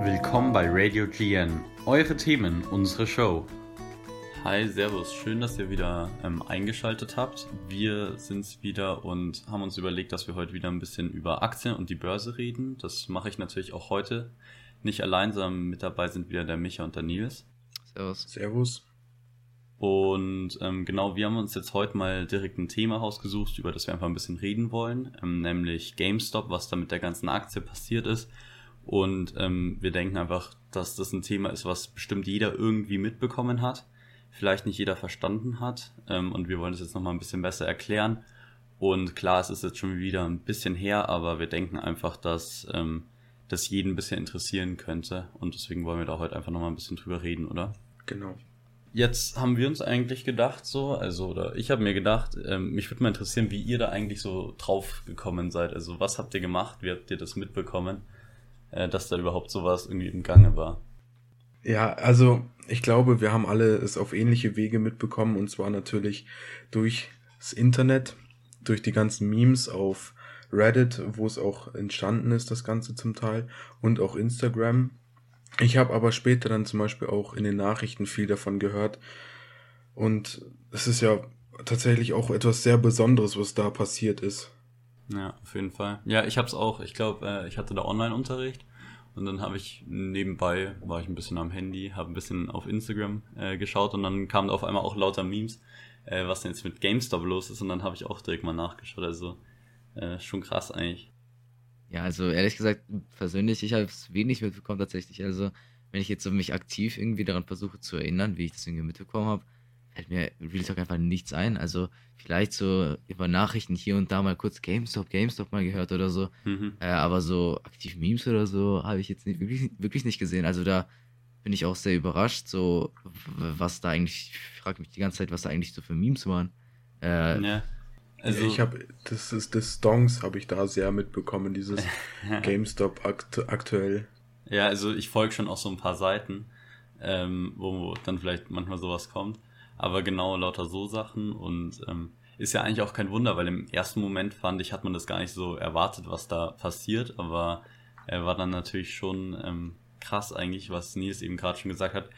Willkommen bei Radio GN. Eure Themen, unsere Show. Hi, Servus. Schön, dass ihr wieder ähm, eingeschaltet habt. Wir sind's wieder und haben uns überlegt, dass wir heute wieder ein bisschen über Aktien und die Börse reden. Das mache ich natürlich auch heute. Nicht allein, sondern mit dabei sind wieder der Micha und der Nils. Servus. Servus. Und ähm, genau, wir haben uns jetzt heute mal direkt ein Thema rausgesucht, über das wir einfach ein bisschen reden wollen, ähm, nämlich GameStop, was da mit der ganzen Aktie passiert ist. Und ähm, wir denken einfach, dass das ein Thema ist, was bestimmt jeder irgendwie mitbekommen hat, vielleicht nicht jeder verstanden hat. Ähm, und wir wollen es jetzt nochmal ein bisschen besser erklären. Und klar, es ist jetzt schon wieder ein bisschen her, aber wir denken einfach, dass ähm, das jeden ein bisschen interessieren könnte. Und deswegen wollen wir da heute einfach nochmal ein bisschen drüber reden, oder? Genau. Jetzt haben wir uns eigentlich gedacht, so, also, oder ich habe mir gedacht, ähm, mich würde mal interessieren, wie ihr da eigentlich so drauf gekommen seid. Also, was habt ihr gemacht? Wie habt ihr das mitbekommen, äh, dass da überhaupt sowas irgendwie im Gange war? Ja, also ich glaube, wir haben alle es auf ähnliche Wege mitbekommen und zwar natürlich durch das Internet, durch die ganzen Memes auf Reddit, wo es auch entstanden ist, das Ganze zum Teil, und auch Instagram. Ich habe aber später dann zum Beispiel auch in den Nachrichten viel davon gehört. Und es ist ja tatsächlich auch etwas sehr Besonderes, was da passiert ist. Ja, auf jeden Fall. Ja, ich habe es auch, ich glaube, äh, ich hatte da Online-Unterricht und dann habe ich nebenbei, war ich ein bisschen am Handy, habe ein bisschen auf Instagram äh, geschaut und dann kamen da auf einmal auch lauter Memes, äh, was denn jetzt mit GameStop los ist und dann habe ich auch direkt mal nachgeschaut. Also äh, schon krass eigentlich. Ja, also ehrlich gesagt, persönlich, ich habe es wenig mitbekommen tatsächlich. Also, wenn ich jetzt so mich aktiv irgendwie daran versuche zu erinnern, wie ich das irgendwie mitbekommen habe, fällt mir Real Talk einfach nichts ein. Also, vielleicht so über Nachrichten hier und da mal kurz GameStop, GameStop mal gehört oder so. Mhm. Äh, aber so aktiv Memes oder so habe ich jetzt nicht, wirklich, wirklich nicht gesehen. Also, da bin ich auch sehr überrascht, so was da eigentlich, ich frage mich die ganze Zeit, was da eigentlich so für Memes waren. Äh, Ja. Also ich habe das ist das Stonks habe ich da sehr mitbekommen, dieses GameStop akt aktuell. Ja, also ich folge schon auch so ein paar Seiten, ähm, wo dann vielleicht manchmal sowas kommt. Aber genau lauter so Sachen und ähm, ist ja eigentlich auch kein Wunder, weil im ersten Moment fand ich, hat man das gar nicht so erwartet, was da passiert, aber er war dann natürlich schon ähm, krass eigentlich, was Nils eben gerade schon gesagt hat,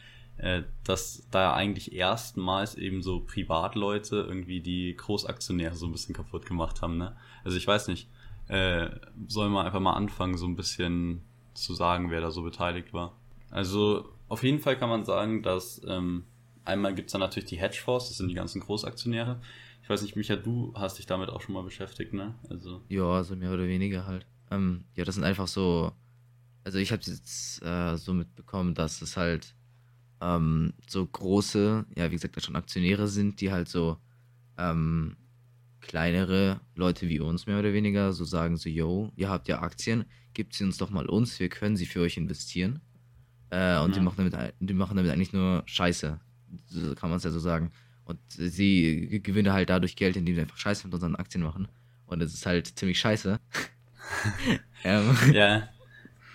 dass da eigentlich erstmals eben so Privatleute irgendwie die Großaktionäre so ein bisschen kaputt gemacht haben. Ne? Also ich weiß nicht, äh, soll man einfach mal anfangen, so ein bisschen zu sagen, wer da so beteiligt war. Also auf jeden Fall kann man sagen, dass ähm, einmal gibt's da natürlich die Hedgefonds, das sind die ganzen Großaktionäre. Ich weiß nicht, Micha, du hast dich damit auch schon mal beschäftigt, ne? Also Ja, also mehr oder weniger halt. Ähm, ja, das sind einfach so. Also ich habe jetzt äh, so mitbekommen, dass es halt ähm, so große, ja, wie gesagt, schon Aktionäre sind, die halt so ähm, kleinere Leute wie uns mehr oder weniger so sagen so, yo, ihr habt ja Aktien, gebt sie uns doch mal uns, wir können sie für euch investieren. Äh, und die, Ja. machen damit, die machen damit eigentlich nur Scheiße. So kann man es ja so sagen. Und sie gewinnen halt dadurch Geld, indem sie einfach Scheiße mit unseren Aktien machen. Und es ist halt ziemlich scheiße. ähm, ja,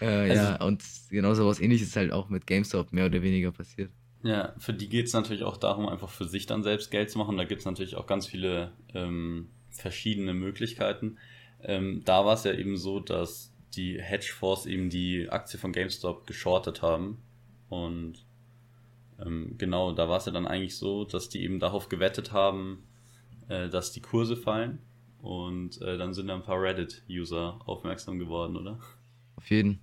äh, ja, und genau so was ähnliches ist halt auch mit GameStop mehr oder weniger passiert. Ja, für die geht's natürlich auch darum, einfach für sich dann selbst Geld zu machen. Da gibt's natürlich auch ganz viele ähm, verschiedene Möglichkeiten. Ähm, da war es ja eben so, dass die Hedgefonds eben die Aktie von GameStop geschortet haben. Und ähm, genau, da war es ja dann eigentlich so, dass die eben darauf gewettet haben, äh, dass die Kurse fallen. Und äh, dann sind da ein paar Reddit-User aufmerksam geworden, oder? Auf jeden.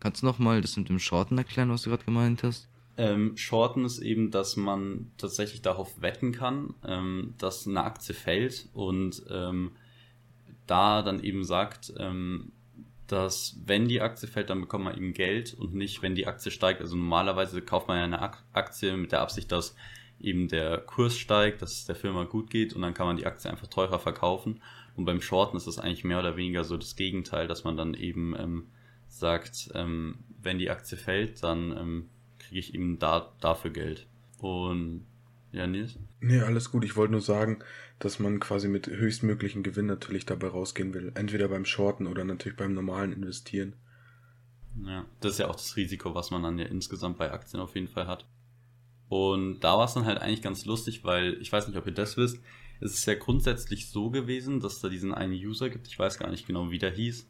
Kannst du nochmal das mit dem Shorten erklären, was du gerade gemeint hast? Ähm, Shorten ist eben, dass man tatsächlich darauf wetten kann, ähm, dass eine Aktie fällt und ähm, da dann eben sagt, ähm, dass wenn die Aktie fällt, dann bekommt man eben Geld und nicht, wenn die Aktie steigt. Also normalerweise kauft man ja eine Ak Aktie mit der Absicht, dass eben der Kurs steigt, dass es der Firma gut geht und dann kann man die Aktie einfach teurer verkaufen. Und beim Shorten ist es eigentlich mehr oder weniger so das Gegenteil, dass man dann eben ähm, sagt, ähm, wenn die Aktie fällt, dann ähm, kriege ich eben da, dafür Geld. Und ja, Nils? Nee, alles gut. Ich wollte nur sagen, dass man quasi mit höchstmöglichen Gewinn natürlich dabei rausgehen will. Entweder beim Shorten oder natürlich beim normalen Investieren. Ja, das ist ja auch das Risiko, was man dann ja insgesamt bei Aktien auf jeden Fall hat. Und da war es dann halt eigentlich ganz lustig, weil ich weiß nicht, ob ihr das wisst. Es ist ja grundsätzlich so gewesen, dass da diesen einen User gibt, ich weiß gar nicht genau, wie der hieß,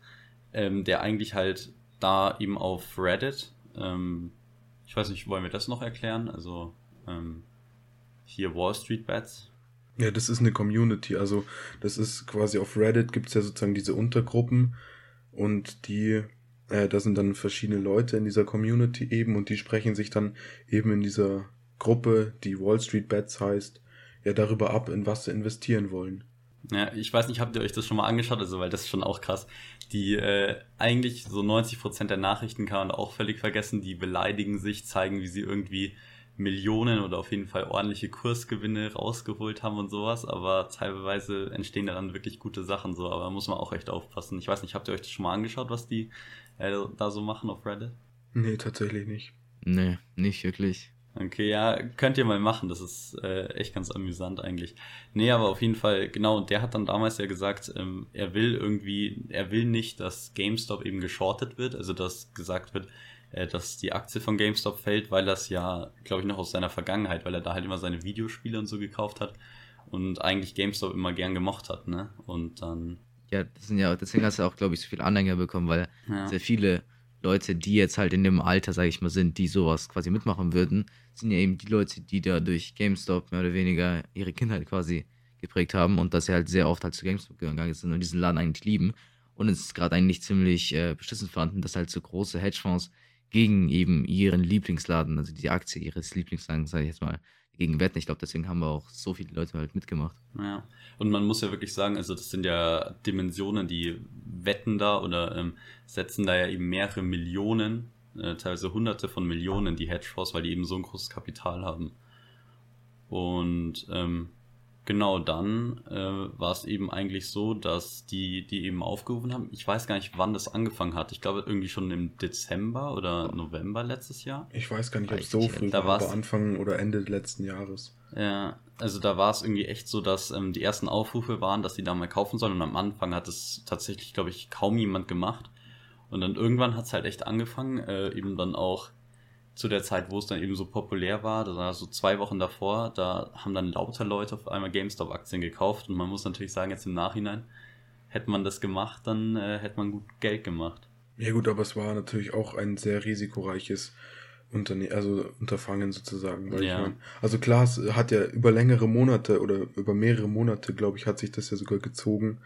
ähm, der eigentlich halt da eben auf Reddit, ähm, ich weiß nicht, wollen wir das noch erklären? Also ähm, hier Wall Street Bets. Ja, das ist eine Community. Also das ist quasi auf Reddit gibt es ja sozusagen diese Untergruppen und die, äh, da sind dann verschiedene Leute in dieser Community eben und die sprechen sich dann eben in dieser Gruppe, die Wall Street Bets heißt, ja darüber ab, in was sie investieren wollen. Ja, ich weiß nicht, habt ihr euch das schon mal angeschaut? Also, weil das ist schon auch krass. Die äh, eigentlich so 90% der Nachrichten kann man auch völlig vergessen, die beleidigen sich, zeigen, wie sie irgendwie Millionen oder auf jeden Fall ordentliche Kursgewinne rausgeholt haben und sowas, aber teilweise entstehen daran wirklich gute Sachen so, aber muss man auch echt aufpassen. Ich weiß nicht, habt ihr euch das schon mal angeschaut, was die äh, da so machen auf Reddit? Nee, tatsächlich nicht. Nee, nicht wirklich. Okay, ja, könnt ihr mal machen, das ist äh, echt ganz amüsant eigentlich. Nee, aber auf jeden Fall, genau, und der hat dann damals ja gesagt, ähm, er will irgendwie, er will nicht, dass GameStop eben geschortet wird, also dass gesagt wird, äh, dass die Aktie von GameStop fällt, weil das ja, glaube ich, noch aus seiner Vergangenheit, weil er da halt immer seine Videospiele und so gekauft hat und eigentlich GameStop immer gern gemocht hat, ne? Und dann. Ja, das sind ja, deswegen hast du auch, glaube ich, so viele Anhänger bekommen, weil ja. sehr viele Leute, die jetzt halt in dem Alter, sage ich mal, sind, die sowas quasi mitmachen würden, sind ja eben die Leute, die da durch GameStop mehr oder weniger ihre Kindheit quasi geprägt haben und dass sie halt sehr oft halt zu GameStop gegangen sind und diesen Laden eigentlich lieben. Und es ist gerade eigentlich ziemlich äh, beschissen fanden, dass halt so große Hedgefonds gegen eben ihren Lieblingsladen, also die Aktie ihres Lieblingsladens, sage ich jetzt mal, gegen wetten. Ich glaube, deswegen haben wir auch so viele Leute halt mitgemacht. Ja, und man muss ja wirklich sagen, also das sind ja Dimensionen, die wetten da oder ähm, setzen da ja eben mehrere Millionen, äh, teilweise hunderte von Millionen die Hedgefonds, weil die eben so ein großes Kapital haben. Und ähm, Genau, dann äh, war es eben eigentlich so, dass die, die eben aufgerufen haben, ich weiß gar nicht, wann das angefangen hat. Ich glaube irgendwie schon im Dezember oder November letztes Jahr. Ich weiß gar nicht, ob es so früh da war, aber Anfang oder Ende letzten Jahres. Ja, also da war es irgendwie echt so, dass ähm, die ersten Aufrufe waren, dass die da mal kaufen sollen und am Anfang hat es tatsächlich, glaube ich, kaum jemand gemacht. Und dann irgendwann hat es halt echt angefangen, äh, eben dann auch zu der Zeit, wo es dann eben so populär war, das war so zwei Wochen davor, da haben dann lauter Leute auf einmal GameStop-Aktien gekauft und man muss natürlich sagen, jetzt im Nachhinein, hätte man das gemacht, dann äh, hätte man gut Geld gemacht. Ja gut, aber es war natürlich auch ein sehr risikoreiches Unterne also Unterfangen sozusagen. Weil ja. ich mein, also klar, es hat ja über längere Monate oder über mehrere Monate, glaube ich, hat sich das ja sogar gezogen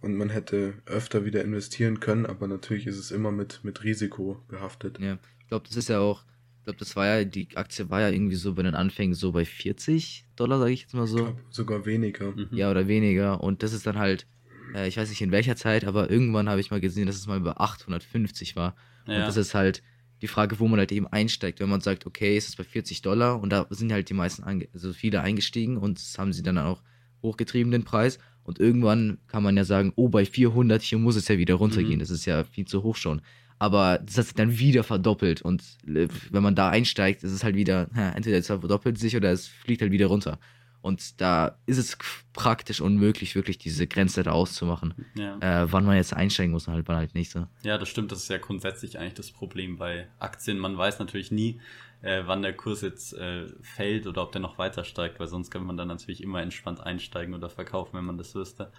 und man hätte öfter wieder investieren können, aber natürlich ist es immer mit, mit Risiko behaftet. Ja, ich glaube, das ist ja auch ich glaube, das war ja, die Aktie war ja irgendwie so bei den Anfängen so bei 40 Dollar, sage ich jetzt mal so. Ich glaub, sogar weniger. Mhm. Ja, oder weniger. Und das ist dann halt, äh, ich weiß nicht in welcher Zeit, aber irgendwann habe ich mal gesehen, dass es mal über 850 war. Ja. Und das ist halt die Frage, wo man halt eben einsteigt. Wenn man sagt, okay, es ist bei 40 Dollar und da sind halt die meisten, also viele eingestiegen und das haben sie dann auch hochgetrieben, den Preis. Und irgendwann kann man ja sagen, oh, bei 400, hier muss es ja wieder runtergehen. Mhm. Das ist ja viel zu hoch schon aber das hat sich dann wieder verdoppelt und äh, wenn man da einsteigt, ist es halt wieder, entweder es verdoppelt sich oder es fliegt halt wieder runter. Und da ist es praktisch unmöglich, wirklich diese Grenze da auszumachen. Ja. Äh, wann man jetzt einsteigen muss, halt wann halt nicht so. Ja, das stimmt. Das ist ja grundsätzlich eigentlich das Problem bei Aktien. Man weiß natürlich nie, äh, wann der Kurs jetzt äh, fällt oder ob der noch weiter steigt, weil sonst kann man dann natürlich immer entspannt einsteigen oder verkaufen, wenn man das wüsste.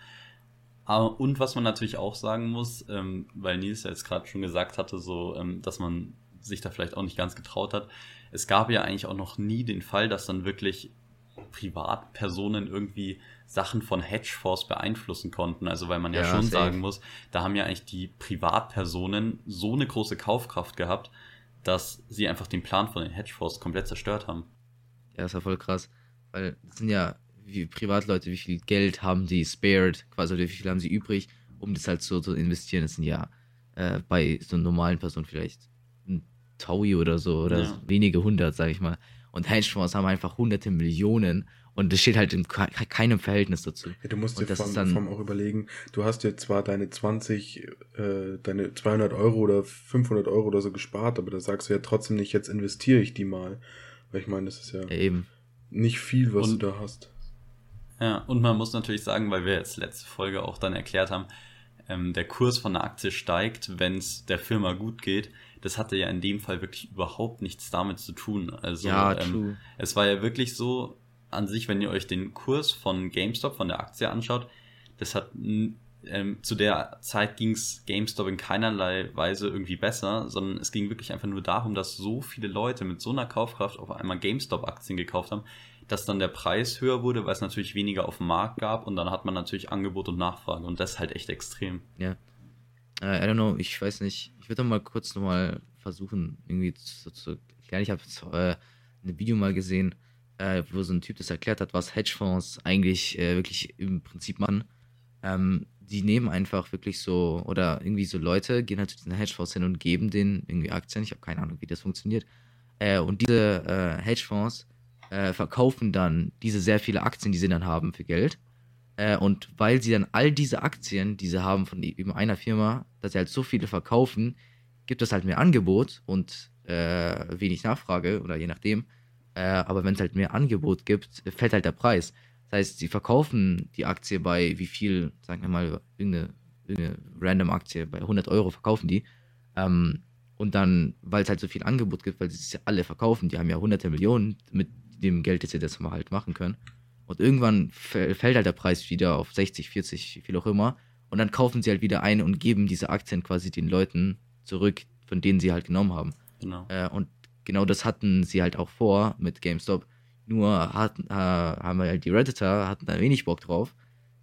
Und was man natürlich auch sagen muss, ähm, weil Nils ja jetzt gerade schon gesagt hatte, so, ähm, dass man sich da vielleicht auch nicht ganz getraut hat. Es gab ja eigentlich auch noch nie den Fall, dass dann wirklich Privatpersonen irgendwie Sachen von Hedgefonds beeinflussen konnten. Also weil man ja, ja schon safe. sagen muss, da haben ja eigentlich die Privatpersonen so eine große Kaufkraft gehabt, dass sie einfach den Plan von den Hedgefonds komplett zerstört haben. Ja, ist ja voll krass. Weil das sind ja wie Privatleute, wie viel Geld haben die spared, quasi, oder wie viel haben sie übrig, um das halt so zu investieren. Das sind ja äh, bei so einer normalen Person vielleicht ein Taui oder so, oder ja. wenige hundert, sag ich mal. Und Hedgefonds haben einfach hunderte Millionen und das steht halt in keinem Verhältnis dazu. Ja, du musst dir vom, dann, vom auch überlegen, du hast dir zwar deine 20, äh, deine 200 Euro oder 500 Euro oder so gespart, aber da sagst du ja trotzdem nicht, jetzt investiere ich die mal. Weil ich meine, das ist ja, ja eben. nicht viel, was und, du da hast. Ja, und man muss natürlich sagen, weil wir jetzt letzte Folge auch dann erklärt haben, ähm, der Kurs von der Aktie steigt, wenn es der Firma gut geht. Das hatte ja in dem Fall wirklich überhaupt nichts damit zu tun. Also Ja, ähm, es war ja wirklich so an sich, wenn ihr euch den Kurs von GameStop, von der Aktie anschaut, das hat ähm, zu der Zeit ging es GameStop in keinerlei Weise irgendwie besser, sondern es ging wirklich einfach nur darum, dass so viele Leute mit so einer Kaufkraft auf einmal GameStop-Aktien gekauft haben, dass dann der Preis höher wurde, weil es natürlich weniger auf dem Markt gab und dann hat man natürlich Angebot und Nachfrage und das ist halt echt extrem. Ja. Äh, I don't know, ich weiß nicht. Ich würde mal kurz nochmal versuchen, irgendwie zu, zu erklären. Ich habe äh, ein Video mal gesehen, äh, wo so ein Typ das erklärt hat, was Hedgefonds eigentlich äh, wirklich im Prinzip machen. Ähm, die nehmen einfach wirklich so, oder irgendwie so Leute gehen halt zu diesen Hedgefonds hin und geben denen irgendwie Aktien. Ich habe keine Ahnung, wie das funktioniert. Äh, und diese äh, Hedgefonds äh, verkaufen dann diese sehr viele Aktien, die sie dann haben, für Geld. Äh, und weil sie dann all diese Aktien, die sie haben von eben einer Firma, dass sie halt so viele verkaufen, gibt es halt mehr Angebot und äh, wenig Nachfrage oder je nachdem. Äh, aber wenn es halt mehr Angebot gibt, fällt halt der Preis. Das heißt, sie verkaufen die Aktie bei wie viel, sagen wir mal, irgendeine, irgendeine random Aktie, bei 100 Euro verkaufen die. Ähm, und dann, weil es halt so viel Angebot gibt, weil sie es ja alle verkaufen, die haben ja hunderte Millionen mit dem Geld, das sie das mal halt machen können. Und irgendwann fä- fällt halt der Preis wieder auf 60, 40, wie viel auch immer. Und dann kaufen sie halt wieder ein und geben diese Aktien quasi den Leuten zurück, von denen sie halt genommen haben. Genau. Äh, und genau das hatten sie halt auch vor mit GameStop. Nur hatten, äh, haben halt die Redditor hatten da wenig Bock drauf.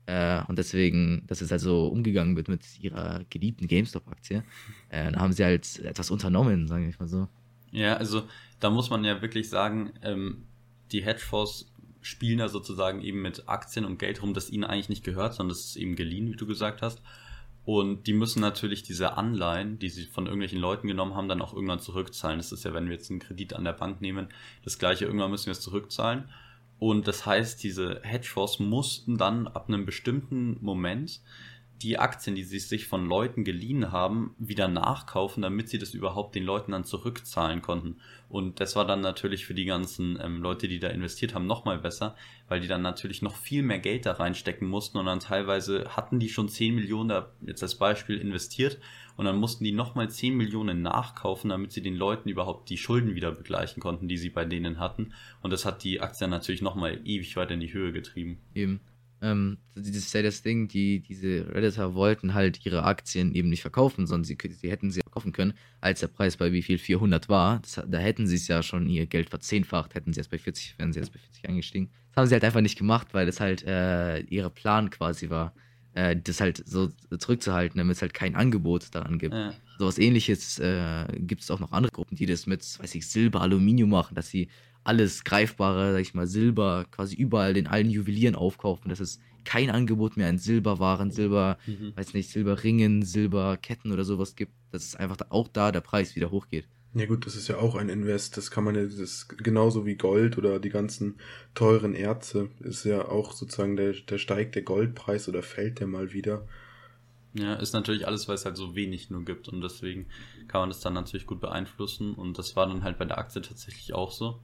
Äh, und deswegen, dass es halt so umgegangen wird mit ihrer geliebten GameStop-Aktie. Äh, da haben sie halt etwas unternommen, sage ich mal so. Ja, also da muss man ja wirklich sagen, ähm, die Hedgefonds spielen da sozusagen eben mit Aktien und Geld rum, das ihnen eigentlich nicht gehört, sondern das ist eben geliehen, wie du gesagt hast. Und die müssen natürlich diese Anleihen, die sie von irgendwelchen Leuten genommen haben, dann auch irgendwann zurückzahlen. Das ist ja, wenn wir jetzt einen Kredit an der Bank nehmen, das gleiche, irgendwann müssen wir es zurückzahlen. Und das heißt, diese Hedgefonds mussten dann ab einem bestimmten Moment die Aktien, die sie sich von Leuten geliehen haben, wieder nachkaufen, damit sie das überhaupt den Leuten dann zurückzahlen konnten. Und das war dann natürlich für die ganzen ähm, Leute, die da investiert haben, nochmal besser, weil die dann natürlich noch viel mehr Geld da reinstecken mussten und dann teilweise hatten die schon 10 Millionen da jetzt als Beispiel investiert und dann mussten die nochmal 10 Millionen nachkaufen, damit sie den Leuten überhaupt die Schulden wieder begleichen konnten, die sie bei denen hatten. Und das hat die Aktien natürlich nochmal ewig weiter in die Höhe getrieben. Eben. Ähm, das ist ja das Ding, die, diese Redditor wollten halt ihre Aktien eben nicht verkaufen, sondern sie, sie hätten sie verkaufen können, als der Preis bei wie viel 400 war. Das, da hätten sie es ja schon ihr Geld verzehnfacht, hätten sie erst bei 40, wären sie erst bei 40 eingestiegen. Das haben sie halt einfach nicht gemacht, weil das halt äh, ihr Plan quasi war, äh, das halt so zurückzuhalten, damit es halt kein Angebot daran gibt. Ja. Sowas ähnliches äh, gibt es auch noch andere Gruppen, die das mit, weiß ich, Silber, Aluminium machen, dass sie alles greifbare, sag ich mal, Silber quasi überall den allen Juwelieren aufkaufen, dass es kein Angebot mehr an Silberwaren, Silber, Mhm. weiß nicht, Silberringen, Silberketten oder sowas gibt, dass es einfach da, auch da der Preis wieder hochgeht. Ja gut, das ist ja auch ein Invest. Das kann man ja, das ist genauso wie Gold oder die ganzen teuren Erze. Ist ja auch sozusagen der, der steigt der Goldpreis oder fällt der mal wieder. Ja, ist natürlich alles, weil es halt so wenig nur gibt und deswegen kann man das dann natürlich gut beeinflussen und das war dann halt bei der Aktie tatsächlich auch so.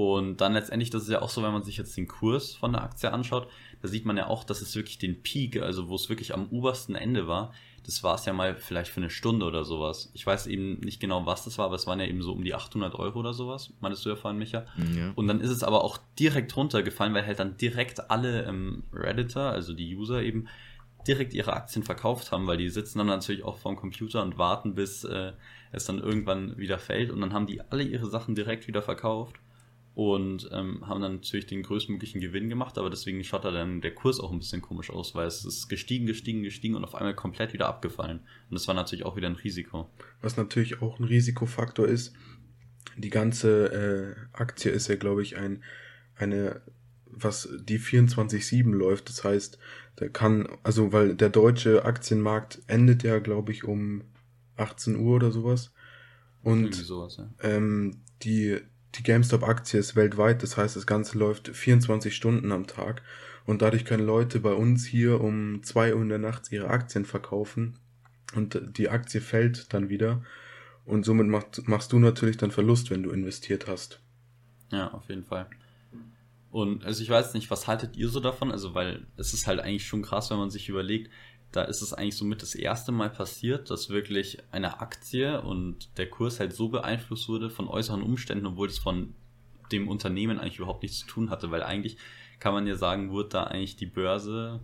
Und dann letztendlich, das ist ja auch so, wenn man sich jetzt den Kurs von der Aktie anschaut, da sieht man ja auch, dass es wirklich den Peak, also wo es wirklich am obersten Ende war, das war es ja mal vielleicht für eine Stunde oder sowas. Ich weiß eben nicht genau, was das war, aber es waren ja eben so um die 800 Euro oder sowas, meinst du ja vorhin, Micha? Ja. Und dann ist es aber auch direkt runtergefallen, weil halt dann direkt alle ähm, Redditor, also die User eben, direkt ihre Aktien verkauft haben, weil die sitzen dann natürlich auch vorm Computer und warten, bis äh, es dann irgendwann wieder fällt. Und dann haben die alle ihre Sachen direkt wieder verkauft und ähm, haben dann natürlich den größtmöglichen Gewinn gemacht, aber deswegen schaut da dann der Kurs auch ein bisschen komisch aus, weil es ist gestiegen, gestiegen, gestiegen und auf einmal komplett wieder abgefallen. Und das war natürlich auch wieder ein Risiko. Was natürlich auch ein Risikofaktor ist, die ganze äh, Aktie ist ja, glaube ich, ein, eine, was die 24-7 läuft. Das heißt, der kann, also weil der deutsche Aktienmarkt endet ja, glaube ich, um 18 Uhr oder sowas. Und sowas, ja. ähm, die, die GameStop-Aktie ist weltweit, das heißt, das Ganze läuft 24 Stunden am Tag. Und dadurch können Leute bei uns hier um 2 Uhr in der Nacht ihre Aktien verkaufen. Und die Aktie fällt dann wieder. Und somit machst, machst du natürlich dann Verlust, wenn du investiert hast. Ja, auf jeden Fall. Und also ich weiß nicht, was haltet ihr so davon? Also, weil es ist halt eigentlich schon krass, wenn man sich überlegt, da ist es eigentlich somit das erste Mal passiert, dass wirklich eine Aktie und der Kurs halt so beeinflusst wurde von äußeren Umständen, obwohl es von dem Unternehmen eigentlich überhaupt nichts zu tun hatte, weil eigentlich kann man ja sagen, wurde da eigentlich die Börse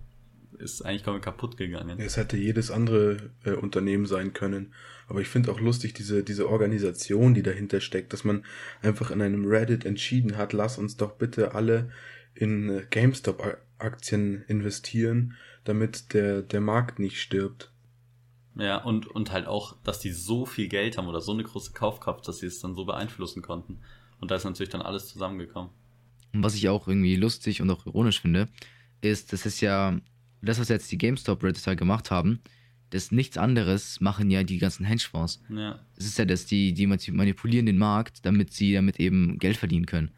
ist eigentlich kaputt gegangen. Es hätte jedes andere äh, Unternehmen sein können. Aber ich finde auch lustig diese, diese Organisation, die dahinter steckt, dass man einfach in einem Reddit entschieden hat, lass uns doch bitte alle in äh, GameStop-Aktien investieren, damit der, der Markt nicht stirbt. Ja, und, und halt auch, dass die so viel Geld haben oder so eine große Kaufkraft, dass sie es dann so beeinflussen konnten. Und da ist natürlich dann alles zusammengekommen. Und was ich auch irgendwie lustig und auch ironisch finde, ist, das ist ja, das, was jetzt die GameStop-Redditor gemacht haben, das nichts anderes machen ja die ganzen Hedgefonds. Ja. Es ist ja, dass die, die manipulieren den Markt, damit sie damit eben Geld verdienen können.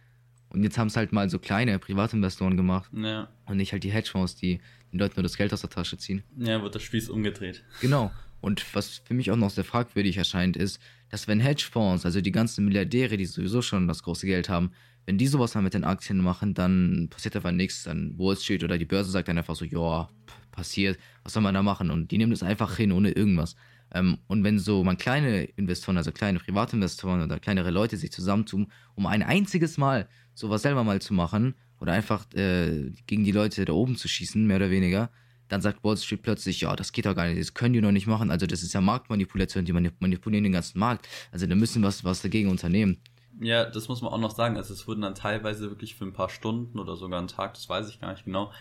Und jetzt haben es halt mal so kleine Privatinvestoren gemacht Ja. und nicht halt die Hedgefonds, die den Leuten nur das Geld aus der Tasche ziehen. Ja, wird der Spieß umgedreht. Genau. Und was für mich auch noch sehr fragwürdig erscheint, ist, dass wenn Hedgefonds, also die ganzen Milliardäre, die sowieso schon das große Geld haben, wenn die sowas mal mit den Aktien machen, dann passiert einfach nichts. Dann Wall Street oder die Börse sagt dann einfach so, ja, passiert, was soll man da machen? Und die nehmen das einfach hin, ohne irgendwas. Ähm, und wenn so man kleine Investoren, also kleine Privatinvestoren oder kleinere Leute sich zusammentun, um ein einziges Mal sowas selber mal zu machen oder einfach äh, gegen die Leute da oben zu schießen, mehr oder weniger, dann sagt Wall Street plötzlich, ja, das geht doch gar nicht, das können die noch nicht machen. Also das ist ja Marktmanipulation, die manipulieren den ganzen Markt. Also da müssen wir was, was dagegen unternehmen. Ja, das muss man auch noch sagen. Also es wurden dann teilweise wirklich für ein paar Stunden oder sogar einen Tag, das weiß ich gar nicht genau,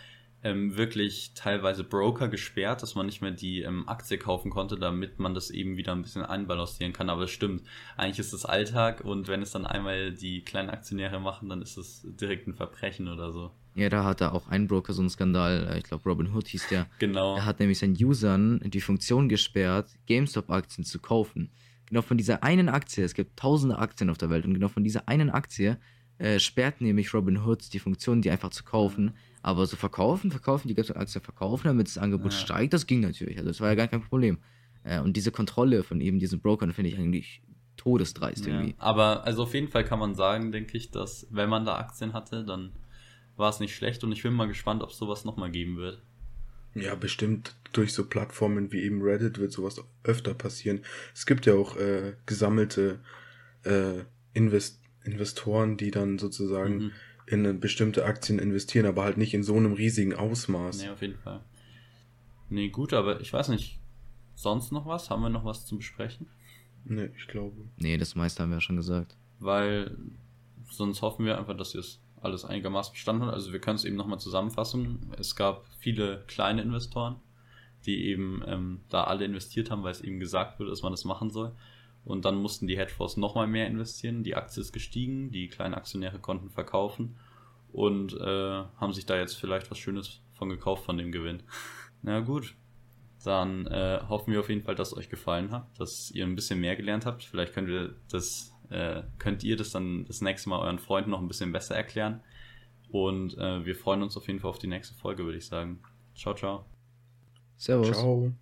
ähm, wirklich teilweise Broker gesperrt, dass man nicht mehr die ähm, Aktie kaufen konnte, damit man das eben wieder ein bisschen einbalancieren kann. Aber es stimmt, eigentlich ist es Alltag und wenn es dann einmal die kleinen Aktionäre machen, dann ist es direkt ein Verbrechen oder so. Ja, da hatte auch ein Broker so einen Skandal, ich glaube Robin Hood hieß der. Genau. Er hat nämlich seinen Usern die Funktion gesperrt, GameStop-Aktien zu kaufen. Genau von dieser einen Aktie, es gibt tausende Aktien auf der Welt und genau von dieser einen Aktie äh, sperrt nämlich Robin Hood die Funktion, die einfach zu kaufen. Aber so verkaufen, verkaufen, die GameStop-Aktien verkaufen, damit das Angebot Ja. steigt, das ging natürlich. Also das war ja gar kein Problem. Äh, und diese Kontrolle von eben diesen Brokern finde ich eigentlich todesdreist Ja. irgendwie. Aber also auf jeden Fall kann man sagen, denke ich, dass wenn man da Aktien hatte, dann war es nicht schlecht und ich bin mal gespannt, ob es sowas nochmal geben wird. Ja, bestimmt durch so Plattformen wie eben Reddit wird sowas öfter passieren. Es gibt ja auch äh, gesammelte äh, Invest Investoren, die dann sozusagen Mhm. In bestimmte Aktien investieren, aber halt nicht in so einem riesigen Ausmaß. Nee, auf jeden Fall. Nee, gut, aber ich weiß nicht. Sonst noch was? Haben wir noch was zum Besprechen? Nee, ich glaube. Nee, das meiste haben wir ja schon gesagt. Weil sonst hoffen wir einfach, dass ihr es alles einigermaßen verstanden habt. Also wir können es eben nochmal zusammenfassen. Es gab viele kleine Investoren, die eben ähm, da alle investiert haben, weil es eben gesagt wurde, dass man das machen soll. Und dann mussten die Hedgefonds nochmal mehr investieren. Die Aktie ist gestiegen, die kleinen Aktionäre konnten verkaufen und äh, haben sich da jetzt vielleicht was Schönes von gekauft von dem Gewinn. Na gut, dann äh, hoffen wir auf jeden Fall, dass es euch gefallen hat, dass ihr ein bisschen mehr gelernt habt. Vielleicht könnt ihr das, äh, könnt ihr das dann das nächste Mal euren Freunden noch ein bisschen besser erklären. Und äh, wir freuen uns auf jeden Fall auf die nächste Folge, würde ich sagen. Ciao, ciao. Servus. Ciao.